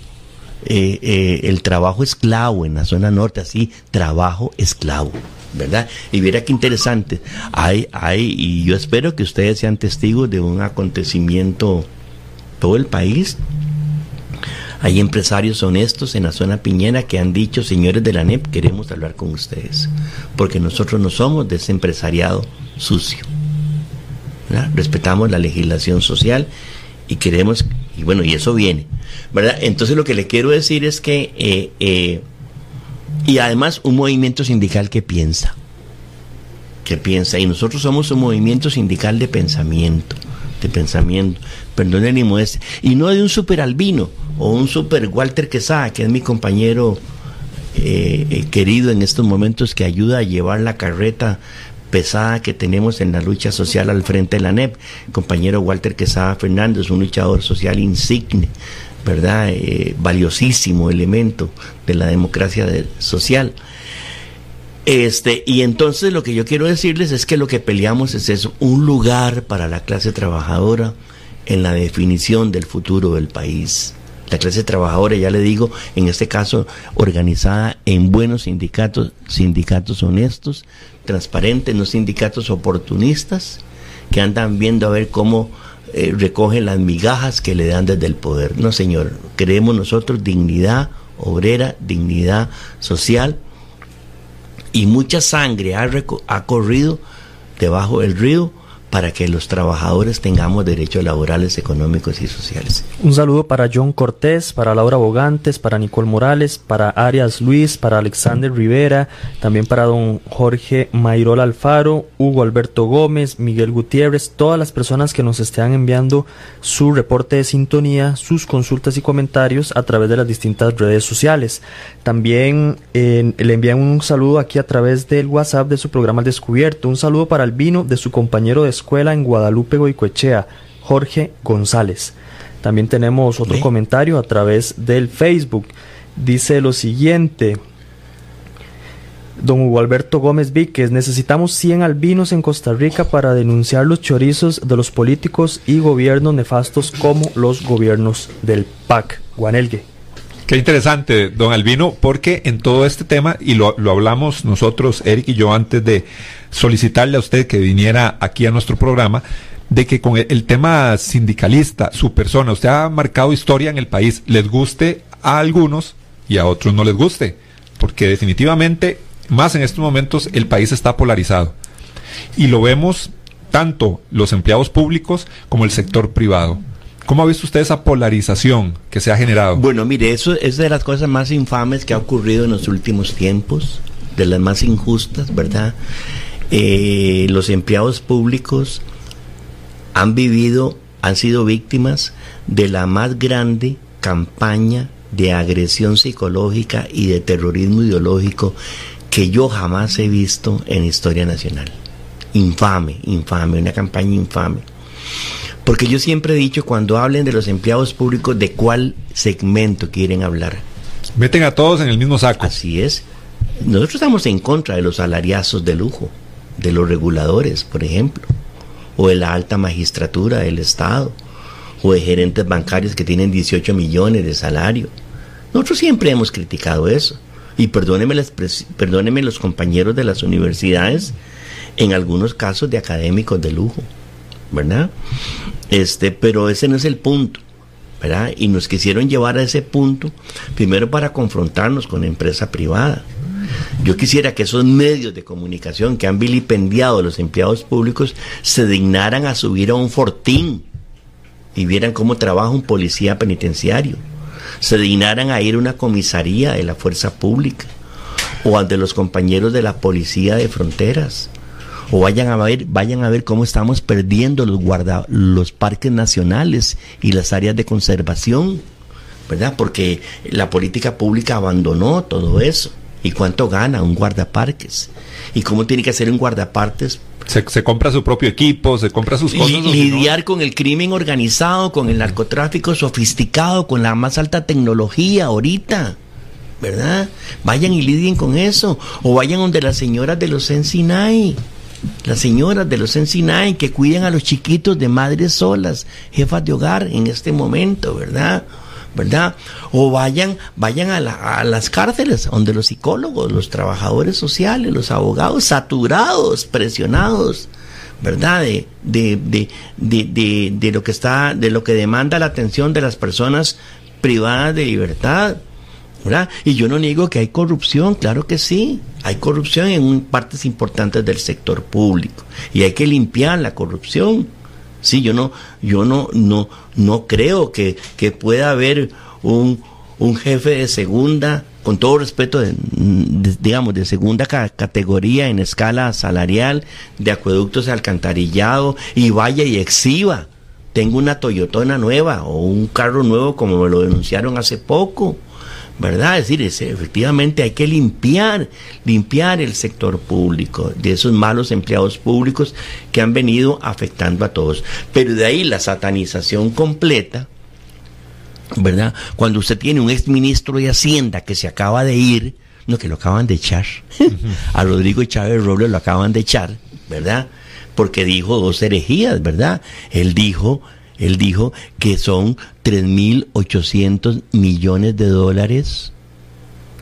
eh, eh, el trabajo esclavo en la zona norte, así, trabajo esclavo. ¿verdad? Y viera qué interesante. Hay, hay, y yo espero que ustedes sean testigos de un acontecimiento todo el país. Hay empresarios honestos en la zona piñera que han dicho, señores de la NEP, queremos hablar con ustedes, porque nosotros no somos de ese empresariado sucio. Respetamos la legislación social y queremos, y bueno, y eso viene. ¿verdad? Entonces lo que le quiero decir es que eh, eh, y además un movimiento sindical que piensa, que piensa, y nosotros somos un movimiento sindical de pensamiento, de pensamiento, perdón ni modestia, y no de un super albino o un super Walter Quesada, que es mi compañero eh, eh, querido en estos momentos que ayuda a llevar la carreta pesada que tenemos en la lucha social al frente de la NEP. compañero Walter Quesada Fernández, un luchador social insigne, ¿verdad? Eh, valiosísimo elemento de la democracia social. Este, y entonces lo que yo quiero decirles es que lo que peleamos es eso, un lugar para la clase trabajadora en la definición del futuro del país. La clase trabajadora, ya le digo, en este caso organizada en buenos sindicatos, sindicatos honestos, transparentes, no sindicatos oportunistas, que andan viendo a ver cómo eh, recogen las migajas que le dan desde el poder. No, señor, creemos nosotros dignidad obrera, dignidad social y mucha sangre ha, ha corrido debajo del río para que los trabajadores tengamos derechos laborales, económicos y sociales. Un saludo para John Cortés, para Laura Bogantes, para Nicole Morales, para Arias Luis, para Alexander Rivera, también para don Jorge Mayrol Alfaro, Hugo Alberto Gómez, Miguel Gutiérrez, todas las personas que nos estén enviando su reporte de sintonía, sus consultas y comentarios a través de las distintas redes sociales. También le envían un saludo aquí a través del WhatsApp de su programa Descubierto. Un saludo para el vino de su compañero de escuela en Guadalupe Goicoechea, Jorge González. También tenemos otro comentario a través del Facebook. Dice lo siguiente. Don Hugo Alberto Gómez Víquez, necesitamos 100 albinos en Costa Rica para denunciar los chorizos de los políticos y gobiernos nefastos como los gobiernos del PAC. Guanelgue. Qué interesante, don Albino, porque en todo este tema, y lo, lo hablamos nosotros, Eric y yo, antes de solicitarle a usted que viniera aquí a nuestro programa, de que con el, tema sindicalista, su persona, usted ha marcado historia en el país, les guste a algunos y a otros no les guste, porque definitivamente, más en estos momentos, el país está polarizado. Y lo vemos tanto los empleados públicos como el sector privado. ¿Cómo ha visto usted esa polarización que se ha generado? Bueno, mire, eso es de las cosas más infames que ha ocurrido en los últimos tiempos, de las más injustas, ¿verdad? Eh, los empleados públicos han vivido, han sido víctimas de la más grande campaña de agresión psicológica y de terrorismo ideológico que yo jamás he visto en historia nacional. Infame, infame, una campaña infame. Porque yo siempre he dicho, cuando hablen de los empleados públicos, ¿de cuál segmento quieren hablar? Meten a todos en el mismo saco. Así es. Nosotros estamos en contra de los salariazos de lujo, de los reguladores, por ejemplo, o de la alta magistratura del Estado, o de gerentes bancarios que tienen 18 millones de salario. Nosotros siempre hemos criticado eso. Y perdónenme, perdónenme los compañeros de las universidades, en algunos casos de académicos de lujo. ¿Verdad? Este, pero ese no es el punto, ¿verdad? Y nos quisieron llevar a ese punto, primero para confrontarnos con la empresa privada. Yo quisiera que esos medios de comunicación que han vilipendiado a los empleados públicos se dignaran a subir a un fortín y vieran cómo trabaja un policía penitenciario. Se dignaran a ir a una comisaría de la fuerza pública o ante los compañeros de la policía de fronteras o vayan a ver, vayan a ver cómo estamos perdiendo los guarda, los parques nacionales y las áreas de conservación, ¿verdad? Porque la política pública abandonó todo eso. ¿Y cuánto gana un guardaparques? ¿Y cómo tiene que hacer un guardaparques se, compra su propio equipo, se compra sus cosas. lidiar con el crimen organizado, con el narcotráfico sofisticado, con la más alta tecnología ahorita. ¿Verdad? Vayan y lidien con eso. O vayan donde las señoras de los Ensinay. Las señoras de los Ensinay que cuiden a los chiquitos de madres solas, jefas de hogar en este momento, ¿verdad? ¿verdad? O vayan, vayan a, a, las cárceles, donde los psicólogos, los trabajadores sociales, los abogados, saturados, presionados, ¿verdad? De, de, de, de lo que está, de lo que demanda la atención de las personas privadas de libertad. Y yo no niego que hay corrupción, claro que sí, hay corrupción en partes importantes del sector público y hay que limpiar la corrupción. Sí, yo no, yo no, no, no creo que, pueda haber un, un, jefe de segunda, con todo respeto, de, digamos, de segunda categoría en escala salarial, de acueductos alcantarillado, y vaya y exhiba. Tengo una Toyotona nueva o un carro nuevo como me lo denunciaron hace poco. ¿Verdad? Es decir, efectivamente hay que limpiar, limpiar el sector público de esos malos empleados públicos que han venido afectando a todos. Pero de ahí la satanización completa, ¿verdad? Cuando usted tiene un exministro de Hacienda que se acaba de ir, no, que lo acaban de echar, a Rodrigo Chávez Robles lo acaban de echar, ¿verdad? Porque dijo dos herejías, ¿verdad? Él dijo él dijo que son 3.800 millones de dólares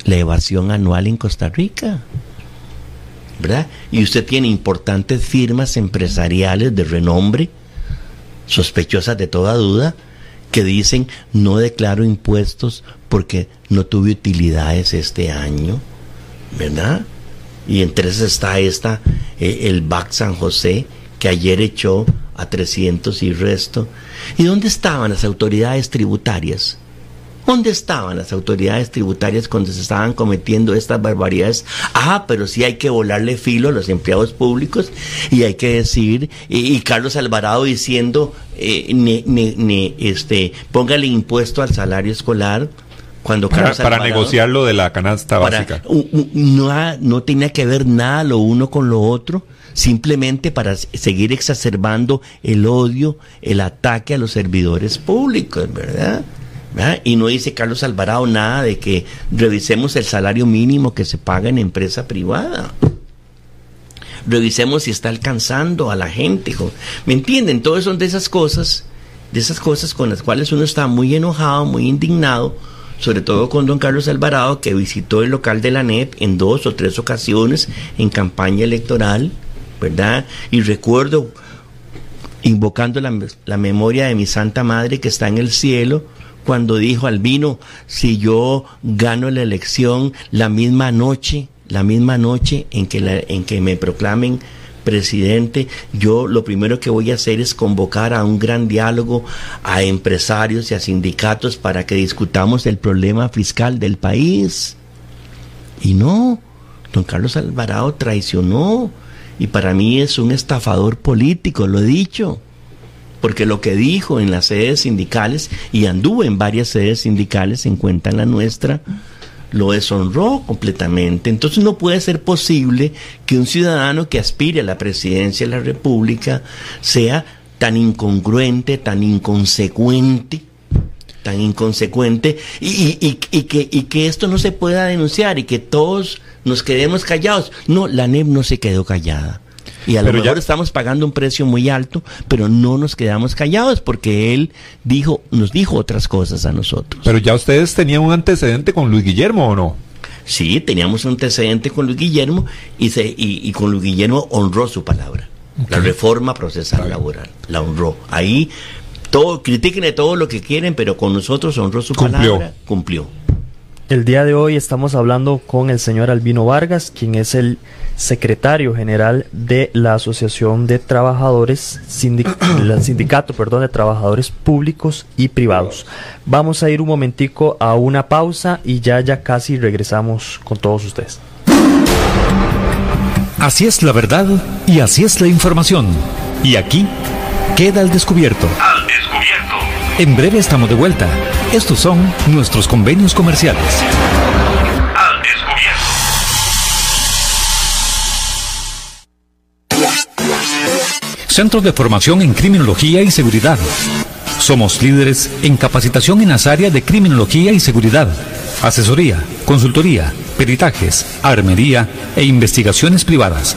la evasión anual en Costa Rica. ¿Verdad? Y usted tiene importantes firmas empresariales de renombre, sospechosas de toda duda, que dicen no declaro impuestos porque no tuve utilidades este año, ¿verdad? Y entre esas está esta, eh, el BAC San José, que ayer echó a 300 y resto. ¿Y dónde estaban las autoridades tributarias? ¿Dónde estaban las autoridades tributarias cuando se estaban cometiendo estas barbaridades? Ah, pero sí hay que volarle filo a los empleados públicos y hay que decir, y, Carlos Alvarado diciendo, eh, este, póngale impuesto al salario escolar, cuando para, para negociar lo de la canasta básica. no, no tenía que ver nada lo uno con lo otro simplemente para seguir exacerbando el odio, el ataque a los servidores públicos, ¿verdad? Y no dice Carlos Alvarado nada de que revisemos el salario mínimo que se paga en empresa privada. Revisemos si está alcanzando a la gente. ¿Me entienden? Todo son de esas cosas, de esas cosas con las cuales uno está muy enojado, muy indignado, sobre todo con don Carlos Alvarado, que visitó el local de la NEP en dos o tres ocasiones en campaña electoral ¿verdad? Y recuerdo, invocando la, memoria de mi Santa Madre que está en el cielo, cuando dijo Albino, si yo gano la elección la misma noche, la misma noche en que, en que me proclamen presidente, yo lo primero que voy a hacer es convocar a un gran diálogo a empresarios y a sindicatos para que discutamos el problema fiscal del país. Y no, don Carlos Alvarado traicionó y para mí es un estafador político, lo he dicho, porque lo que dijo en las sedes sindicales, y anduvo en varias sedes sindicales, en cuenta en la nuestra, lo deshonró completamente. Entonces no puede ser posible que un ciudadano que aspire a la presidencia de la República sea tan incongruente, tan inconsecuente, tan inconsecuente, y que esto no se pueda denunciar y que todos nos quedemos callados. No, la NEP no se quedó callada. Y a lo mejor estamos pagando un precio muy alto, pero no nos quedamos callados porque él dijo, nos dijo otras cosas a nosotros. Pero ya ustedes tenían un antecedente con Luis Guillermo o no? Sí, teníamos un antecedente con Luis Guillermo y, se, y, con Luis Guillermo honró su palabra. La reforma procesal laboral, la honró. Ahí todo, critiquen de todo lo que quieren, pero con nosotros honró su palabra, cumplió. El día de hoy estamos hablando con el señor Albino Vargas, quien es el secretario general de la Asociación de Trabajadores, sindicato perdón, de Trabajadores Públicos y Privados. Vamos a ir un momentico a una pausa y ya ya casi regresamos con todos ustedes. Así es la verdad y así es la información. Y aquí queda el descubierto. Al descubierto. En breve estamos de vuelta. Estos son nuestros convenios comerciales. Al descubierto. Centros de formación en criminología y seguridad. Somos líderes en capacitación en las áreas de criminología y seguridad, asesoría, consultoría, peritajes, armería e investigaciones privadas.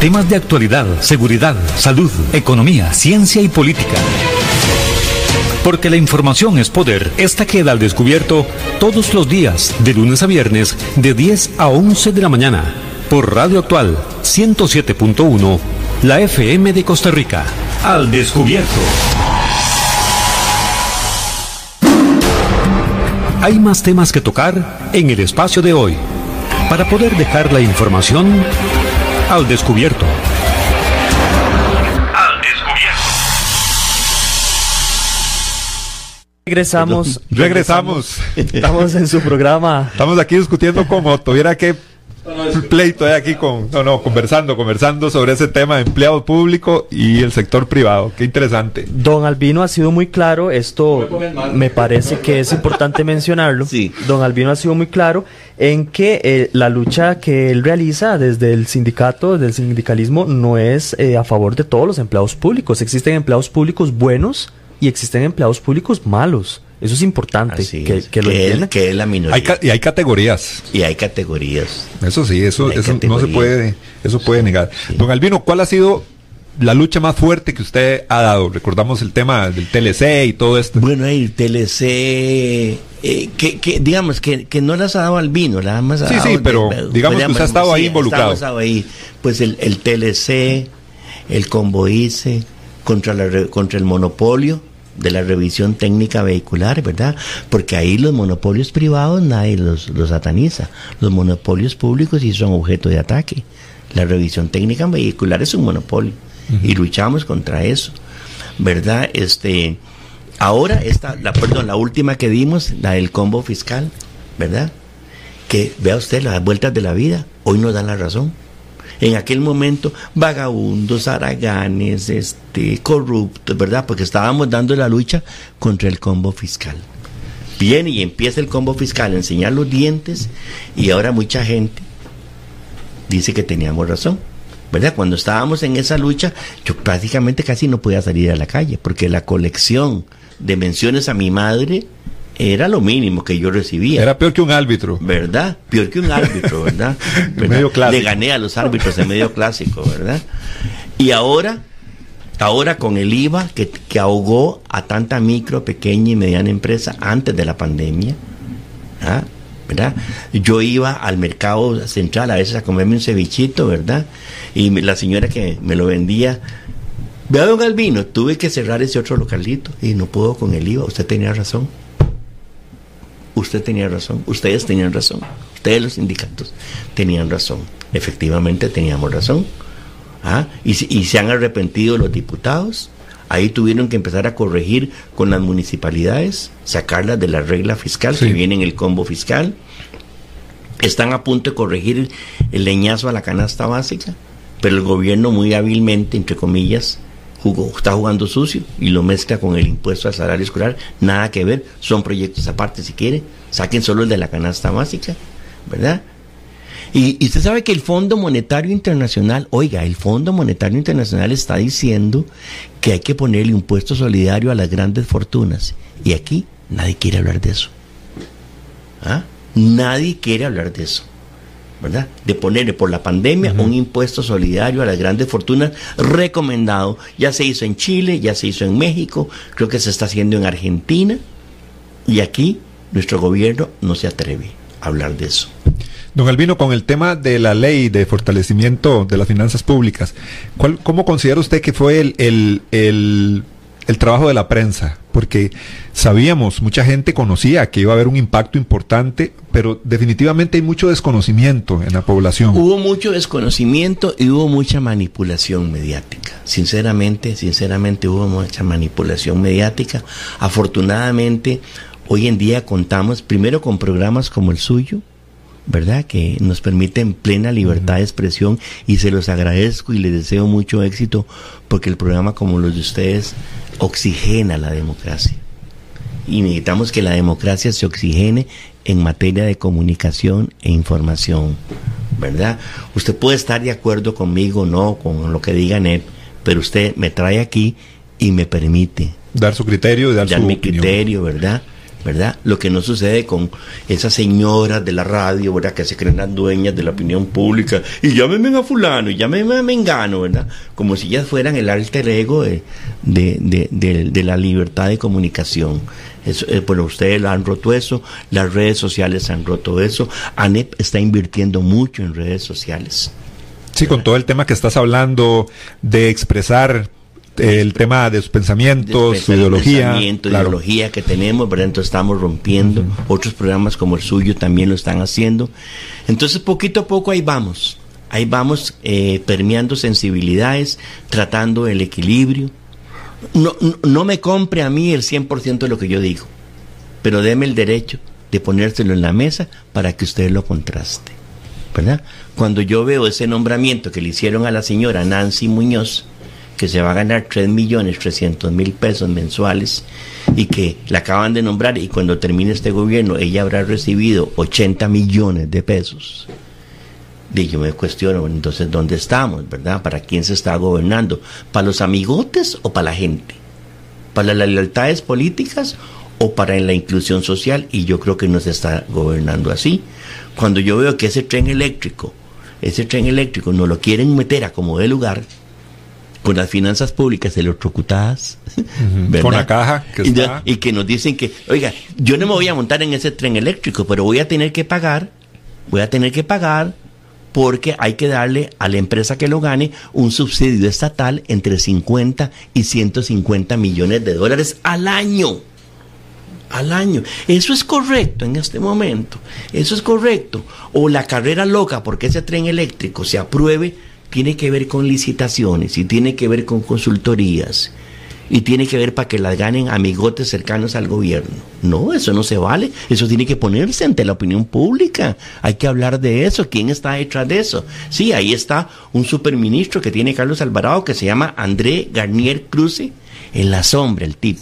Temas de actualidad, seguridad, salud, economía, ciencia y política. Porque la información es poder. Esta queda al descubierto todos los días, de lunes a viernes, de 10 a 11 de la mañana, por Radio Actual 107.1, la FM de Costa Rica. Al descubierto. Hay más temas que tocar en el espacio de hoy, para poder dejar la información al descubierto. Al descubierto. Regresamos. Regresamos. Estamos en su programa. Estamos aquí discutiendo como tuviera que pleito hay aquí con no no conversando conversando sobre ese tema de empleado público y el sector privado qué interesante Don Albino ha sido muy claro, esto me parece que es importante mencionarlo. Sí. Don Albino ha sido muy claro en que eh, la lucha que él realiza desde el sindicato, desde el sindicalismo, no es eh, a favor de todos los empleados públicos. Existen empleados públicos buenos y existen empleados públicos malos. Eso es importante Así que, es, que lo que, es, que la minoría. hay y hay categorías y hay categorías. eso sí eso, eso no se puede eso puede negar don Albino ¿cuál ha sido la lucha más fuerte que usted ha dado recordamos el tema del TLC y todo esto Bueno, el TLC, eh, que, que digamos que, que no las ha dado al vino, nada más ha Sí, dado sí, de- pero de- digamos que podríamos- usted ha estado ahí involucrado. ha estado ahí. Pues el, el TLC, el Convoice, contra, la, re- contra el monopolio de la revisión técnica vehicular, ¿verdad? Porque ahí los monopolios privados nadie los, los sataniza. Los monopolios públicos sí son objeto de ataque. La revisión técnica vehicular es un monopolio y luchamos contra eso, ¿verdad? Este, ahora esta, la, perdón, la última que dimos, la del combo fiscal, ¿verdad? Que vea usted las vueltas de la vida, hoy nos dan la razón. En aquel momento, vagabundos, haraganes, este, corruptos, ¿verdad? Porque estábamos dando la lucha contra el combo fiscal. Viene y empieza el combo fiscal a enseñar los dientes y ahora mucha gente dice que teníamos razón. ¿Verdad? Cuando estábamos en esa lucha, yo prácticamente casi no podía salir a la calle, porque la colección de menciones a mi madre era lo mínimo que yo recibía. era peor que un árbitro ¿Verdad? Peor que un árbitro, ¿verdad? ¿Verdad? medio clásico. Le gané a los árbitros en medio clásico, ¿verdad? Y ahora, ahora con el IVA que, que ahogó a tanta micro, pequeña y mediana empresa antes de la pandemia, ¿ah? ¿verdad? Yo iba al mercado central a veces a comerme un cevichito, ¿verdad? Y la señora que me lo vendía, vea don Albino, tuve que cerrar ese otro localito y no puedo con el IVA, usted tenía razón. Usted tenía razón, ustedes tenían razón, ustedes los sindicatos tenían razón, efectivamente teníamos razón. ¿Ah? Y, se han arrepentido los diputados, Ahí tuvieron que empezar a corregir con las municipalidades, sacarlas de la regla fiscal Sí. que viene en el combo fiscal. Están a punto de corregir el leñazo a la canasta básica, pero el gobierno muy hábilmente, entre comillas, está jugando sucio y lo mezcla con el impuesto al salario escolar. Nada que ver, son proyectos aparte si quiere. Saquen solo el de la canasta básica, ¿verdad? Y, y usted sabe que el Fondo Monetario Internacional, oiga, el Fondo Monetario Internacional está diciendo que hay que ponerle impuesto solidario a las grandes fortunas. Y aquí nadie quiere hablar de eso. ¿Ah? Nadie quiere hablar de eso. ¿Verdad? De ponerle por la pandemia un impuesto solidario a las grandes fortunas recomendado. Ya se hizo en Chile, ya se hizo en México, creo que se está haciendo en Argentina. Y aquí nuestro gobierno no se atreve a hablar de eso. Don Albino, con el tema de la ley de fortalecimiento de las finanzas públicas, ¿cuál, ¿cómo considera usted que fue el, el, el, el trabajo de la prensa? Porque sabíamos, mucha gente conocía que iba a haber un impacto importante, pero definitivamente hay mucho desconocimiento en la población. Hubo mucho desconocimiento y hubo mucha manipulación mediática. Sinceramente, sinceramente hubo mucha manipulación mediática. Afortunadamente, hoy en día contamos primero con programas como el suyo, ¿verdad? Que nos permiten plena libertad de expresión y se los agradezco y les deseo mucho éxito porque el programa como los de ustedes oxigena la democracia. Y necesitamos que la democracia se oxigene en materia de comunicación e información, ¿verdad? Usted puede estar de acuerdo conmigo o no con lo que diga NEP, pero usted me trae aquí y me permite Dar su criterio y dar, dar su mi opinión. criterio, ¿verdad? ¿Verdad? Lo que no sucede con esas señoras de la radio, ¿verdad? Que se creen las dueñas de la opinión pública y llámenme a fulano y llámenme a Mengano, ¿verdad? Como si ellas fueran el alter ego de, de, de, de, de la libertad de comunicación. Eso, eh, bueno, ustedes han roto eso, las redes sociales han roto eso, ANEP está invirtiendo mucho en redes sociales. Sí, con todo el tema que estás hablando de expresar el tema de sus pensamientos, su ideología. Pensamiento, claro. ideología que tenemos, ¿verdad? Entonces estamos rompiendo. Uh -huh. Otros programas como el suyo también lo están haciendo. Entonces, poquito a poco ahí vamos. Ahí vamos eh, permeando sensibilidades, tratando el equilibrio. No, no, no me compre a mí el 100% de lo que yo digo, pero deme el derecho de ponérselo en la mesa para que usted lo contraste. ¿Verdad? Cuando yo veo ese nombramiento que le hicieron a la señora Nancy Muñoz, que se va a ganar 3 millones 300 mil pesos mensuales y que la acaban de nombrar y cuando termine este gobierno ella habrá recibido 80 millones de pesos. Y yo me cuestiono, entonces, ¿dónde estamos, verdad? ¿Para quién se está gobernando? ¿Para los amigotes o para la gente? ¿Para las lealtades políticas o para la inclusión social? Y yo creo que no se está gobernando así. Cuando yo veo que ese tren eléctrico, ese tren eléctrico no lo quieren meter a como de lugar, con las finanzas públicas electrocutadas, uh -huh. con la caja que y, está... y, que nos dicen que, oiga, yo no me voy a montar en ese tren eléctrico, pero voy a tener que pagar, voy a tener que pagar porque hay que darle a la empresa que lo gane un subsidio estatal entre 50 y 150 millones de dólares al año. Al año. Eso es correcto en este momento. Eso es correcto. O la carrera loca porque ese tren eléctrico se apruebe tiene que ver con licitaciones y tiene que ver con consultorías y tiene que ver para que las ganen amigotes cercanos al gobierno. No, eso no se vale. Eso tiene que ponerse ante la opinión pública. Hay que hablar de eso. ¿Quién está detrás de eso? Sí, ahí está un superministro que tiene Carlos Alvarado que se llama André Garnier Cruce. En la sombra, el tipo.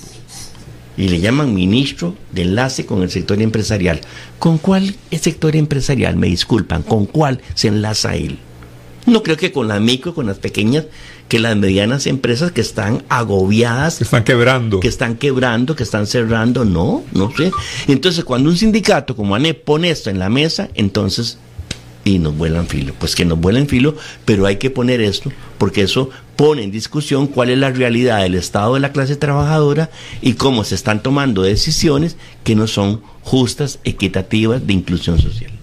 Y le llaman ministro de enlace con el sector empresarial. ¿Con cuál sector empresarial? Me disculpan. ¿Con cuál se enlaza él? No creo que con las micro, con las pequeñas, que las medianas empresas que están agobiadas. Que están quebrando. Que están quebrando, que están cerrando. No, no sé. Entonces, cuando un sindicato como ANEP pone esto en la mesa, entonces, y nos vuelan filo. Pues que nos vuelen filo, pero hay que poner esto, porque eso pone en discusión cuál es la realidad del estado de la clase trabajadora y cómo se están tomando decisiones que no son justas, equitativas, de inclusión social.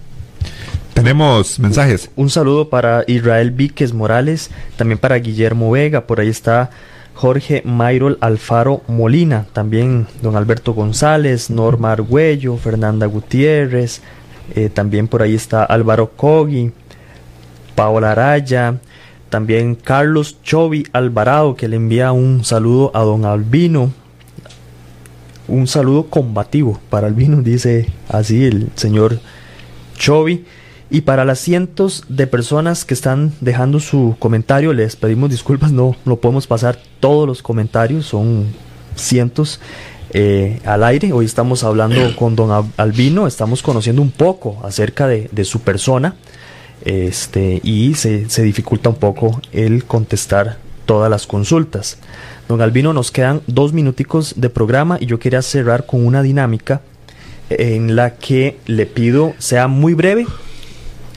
Tenemos mensajes. Un saludo para Israel Víquez Morales, también para Guillermo Vega, por ahí está Jorge Mayrol Alfaro Molina, también don Alberto González, Norma Argüello, Fernanda Gutiérrez, eh, también por ahí está Álvaro Cogui, Paola Araya, También Carlos Chovi Alvarado, que le envía un saludo a don Albino. Un saludo combativo para Albino, dice así el señor Chovi. Y para las cientos de personas que están dejando su comentario, les pedimos disculpas, no, no podemos pasar todos los comentarios, son cientos eh, al aire. Hoy estamos hablando con don Albino, estamos conociendo un poco acerca de, de su persona este, y se, se, dificulta un poco el contestar todas las consultas. Don Albino, nos quedan dos minuticos de programa y yo quería cerrar con una dinámica en la que le pido sea muy breve.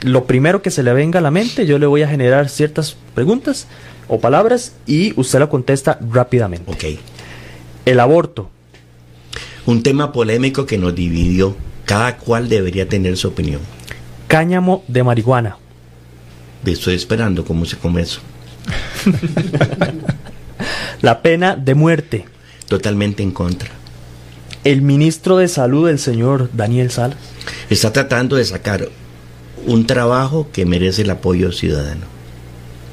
Lo primero que se le venga a la mente, yo le voy a generar ciertas preguntas o palabras y usted la contesta rápidamente. Ok. El aborto. Un tema polémico que nos dividió. Cada cual debería tener su opinión. Cáñamo de marihuana. Estoy esperando cómo se come eso. La pena de muerte. Totalmente en contra. El ministro de Salud, el señor Daniel Salas. Está tratando de sacar un trabajo que merece el apoyo ciudadano.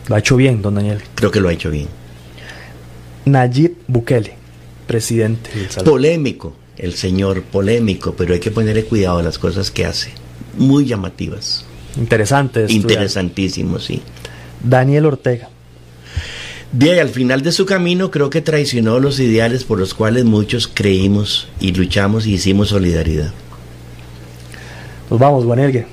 Lo ha hecho bien, don Daniel. Creo que lo ha hecho bien. Nayib Bukele, presidente del. Polémico, el señor polémico, pero hay que ponerle cuidado a las cosas que hace. Muy llamativas. Interesante. de estudiar. Interesantísimo, sí. Daniel Ortega. Ahí, al final de su camino, creo que traicionó los ideales por los cuales muchos creímos y luchamos y hicimos solidaridad. Nos vamos, Juanelgue.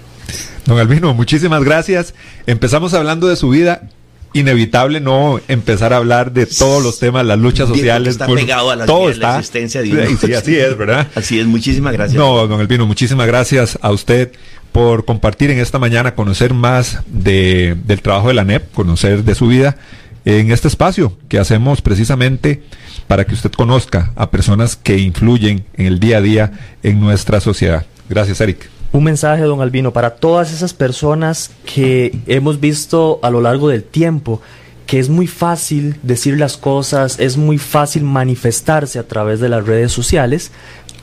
Don Albino, muchísimas gracias. Empezamos hablando de su vida. Inevitable no empezar a hablar de todos los temas, las luchas sociales. está por- pegado a la, todo la existencia de. Sí, sí, así es, ¿verdad? Así es, muchísimas gracias. No, don Elvino, muchísimas gracias a usted por compartir en esta mañana, conocer más de, del trabajo de la NEP, conocer de su vida en este espacio que hacemos precisamente para que usted conozca a personas que influyen en el día a día en nuestra sociedad. Gracias, Eric. Un mensaje, don Albino, para todas esas personas que hemos visto a lo largo del tiempo que es muy fácil decir las cosas, es muy fácil manifestarse a través de las redes sociales,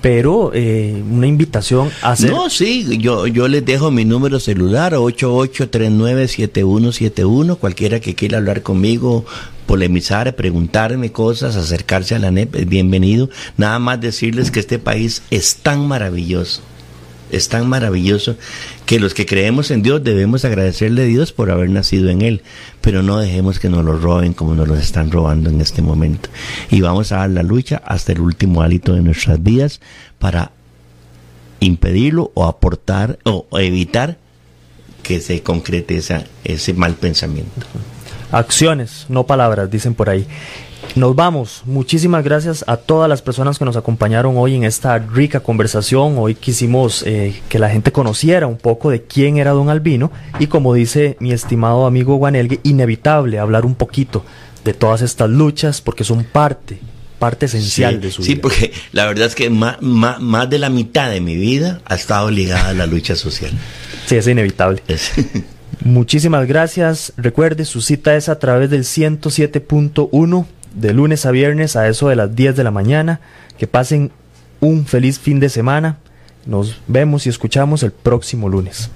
pero eh, una invitación a hacer... No, sí, yo, yo les dejo mi número celular, 88397171, cualquiera que quiera hablar conmigo, polemizar, preguntarme cosas, acercarse a la NEP, bienvenido. Nada más decirles que este país es tan maravilloso, es tan maravilloso, que los que creemos en Dios debemos agradecerle a Dios por haber nacido en Él, pero no dejemos que nos lo roben como nos lo están robando en este momento. Y vamos a dar la lucha hasta el último hálito de nuestras vidas para impedirlo o aportar o evitar que se concrete ese mal pensamiento. Acciones, no palabras, dicen por ahí. Nos vamos. Muchísimas gracias a todas las personas que nos acompañaron hoy en esta rica conversación. Hoy quisimos eh, que la gente conociera un poco de quién era don Albino y como dice mi estimado amigo Guanelgue, inevitable hablar un poquito de todas estas luchas porque son parte, parte esencial sí, de su sí, vida. porque la verdad es que más, más, más de la mitad de mi vida ha estado ligada a la lucha social. Sí, es inevitable. Es- Muchísimas gracias. Recuerde, su cita es a través del 107.1 de lunes a viernes a eso de las 10 de la mañana. Que pasen un feliz fin de semana. Nos vemos y escuchamos el próximo lunes.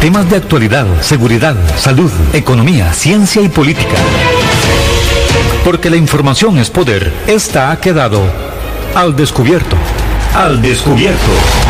Temas de actualidad, seguridad, salud, economía, ciencia y política. Porque la información es poder. Esta ha quedado al descubierto. Al descubierto.